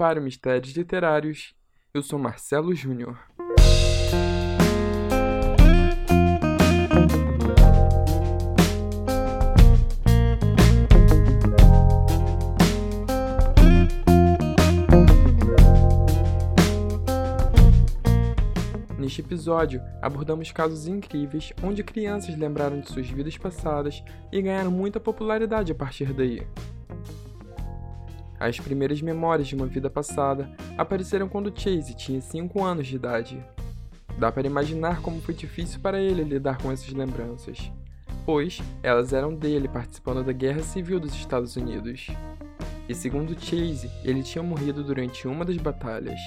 para Mistérios Literários. Eu sou Marcelo Júnior. Neste episódio, abordamos casos incríveis onde crianças lembraram de suas vidas passadas e ganharam muita popularidade a partir daí. As primeiras memórias de uma vida passada apareceram quando Chase tinha 5 anos de idade. Dá para imaginar como foi difícil para ele lidar com essas lembranças, pois elas eram dele participando da Guerra Civil dos Estados Unidos. E segundo Chase, ele tinha morrido durante uma das batalhas.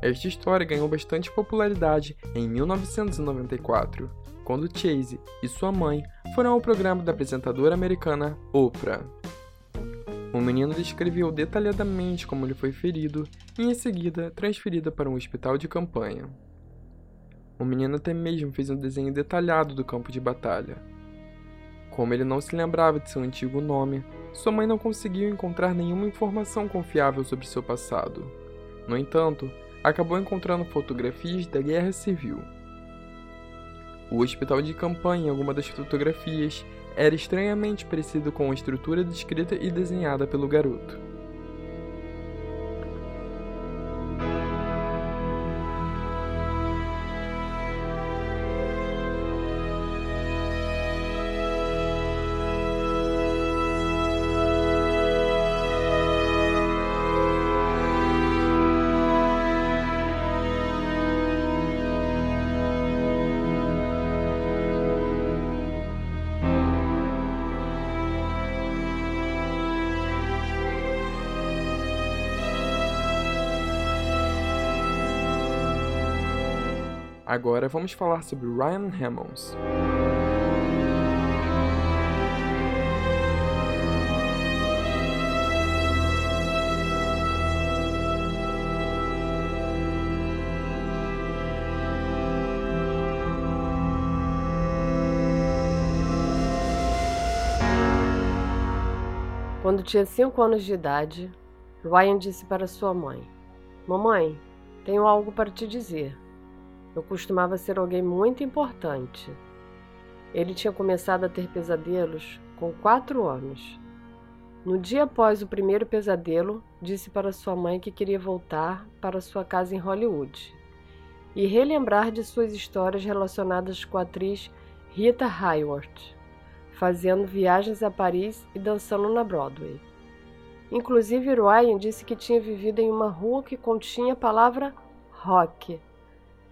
Esta história ganhou bastante popularidade em 1994, quando Chase e sua mãe foram ao programa da apresentadora americana Oprah. O menino descreveu detalhadamente como ele foi ferido e, em seguida, transferido para um hospital de campanha. O menino até mesmo fez um desenho detalhado do campo de batalha. Como ele não se lembrava de seu antigo nome, sua mãe não conseguiu encontrar nenhuma informação confiável sobre seu passado. No entanto, acabou encontrando fotografias da Guerra Civil. O hospital de campanha em alguma das fotografias era estranhamente parecido com a estrutura descrita e desenhada pelo garoto. Agora vamos falar sobre Ryan Hammonds. Quando tinha cinco anos de idade, Ryan disse para sua mãe: Mamãe, tenho algo para te dizer. Eu costumava ser alguém muito importante. Ele tinha começado a ter pesadelos com quatro anos. No dia após o primeiro pesadelo, disse para sua mãe que queria voltar para sua casa em Hollywood e relembrar de suas histórias relacionadas com a atriz Rita Hayworth, fazendo viagens a Paris e dançando na Broadway. Inclusive, Ryan disse que tinha vivido em uma rua que continha a palavra rock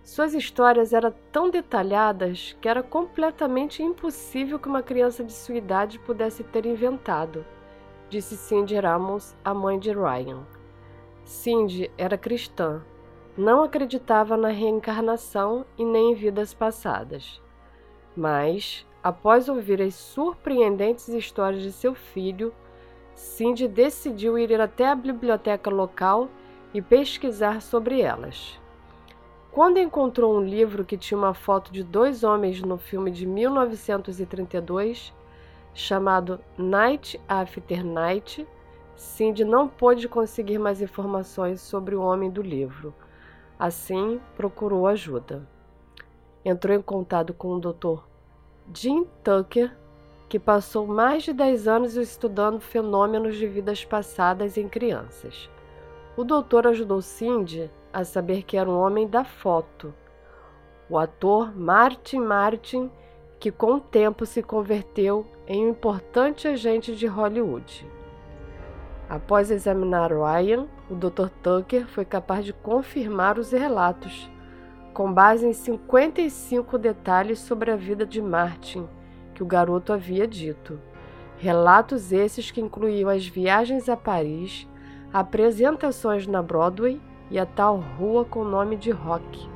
suas histórias eram tão detalhadas que era completamente impossível que uma criança de sua idade pudesse ter inventado, disse Cindy Ramos, a mãe de Ryan. Cindy era cristã, não acreditava na reencarnação e nem em vidas passadas. Mas, após ouvir as surpreendentes histórias de seu filho, Cindy decidiu ir até a biblioteca local e pesquisar sobre elas. Quando encontrou um livro que tinha uma foto de dois homens no filme de 1932, chamado Night After Night, Cindy não pôde conseguir mais informações sobre o homem do livro. Assim, procurou ajuda. Entrou em contato com o Dr. Jim Tucker, que passou mais de 10 anos estudando fenômenos de vidas passadas em crianças. O doutor ajudou Cindy a saber que era um homem da foto, o ator Martin Martin, que com o tempo se converteu em um importante agente de Hollywood. Após examinar Ryan, o Dr. Tucker foi capaz de confirmar os relatos, com base em 55 detalhes sobre a vida de Martin que o garoto havia dito. Relatos esses que incluíam as viagens a Paris, apresentações na Broadway e a tal rua com nome de Rock.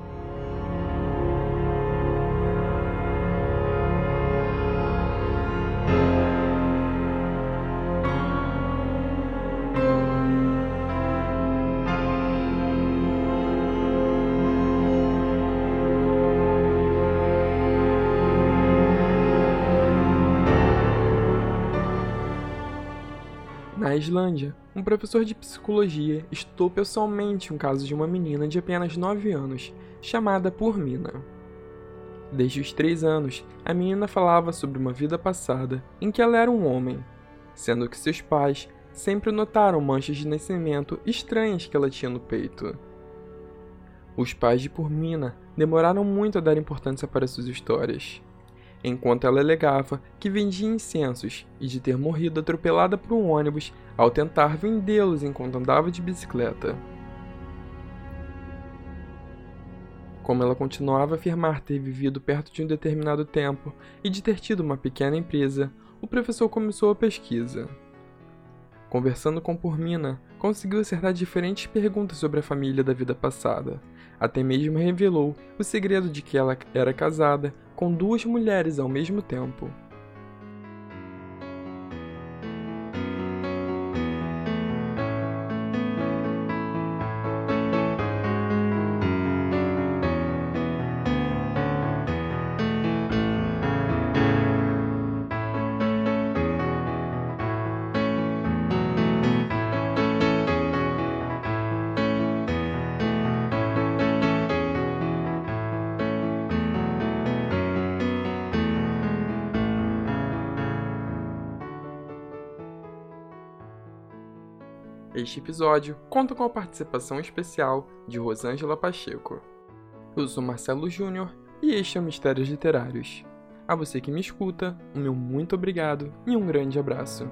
Na Islândia, um professor de psicologia estudou pessoalmente um caso de uma menina de apenas 9 anos, chamada Purmina. Desde os 3 anos, a menina falava sobre uma vida passada em que ela era um homem, sendo que seus pais sempre notaram manchas de nascimento estranhas que ela tinha no peito. Os pais de Purmina demoraram muito a dar importância para suas histórias enquanto ela alegava que vendia incensos e de ter morrido atropelada por um ônibus ao tentar vendê-los enquanto andava de bicicleta. Como ela continuava a afirmar ter vivido perto de um determinado tempo e de ter tido uma pequena empresa, o professor começou a pesquisa. Conversando com Purmina, conseguiu acertar diferentes perguntas sobre a família da vida passada. Até mesmo revelou o segredo de que ela era casada com duas mulheres ao mesmo tempo. Este episódio conta com a participação especial de Rosângela Pacheco. Eu sou Marcelo Júnior e este é o Mistérios Literários. A você que me escuta, o meu muito obrigado e um grande abraço.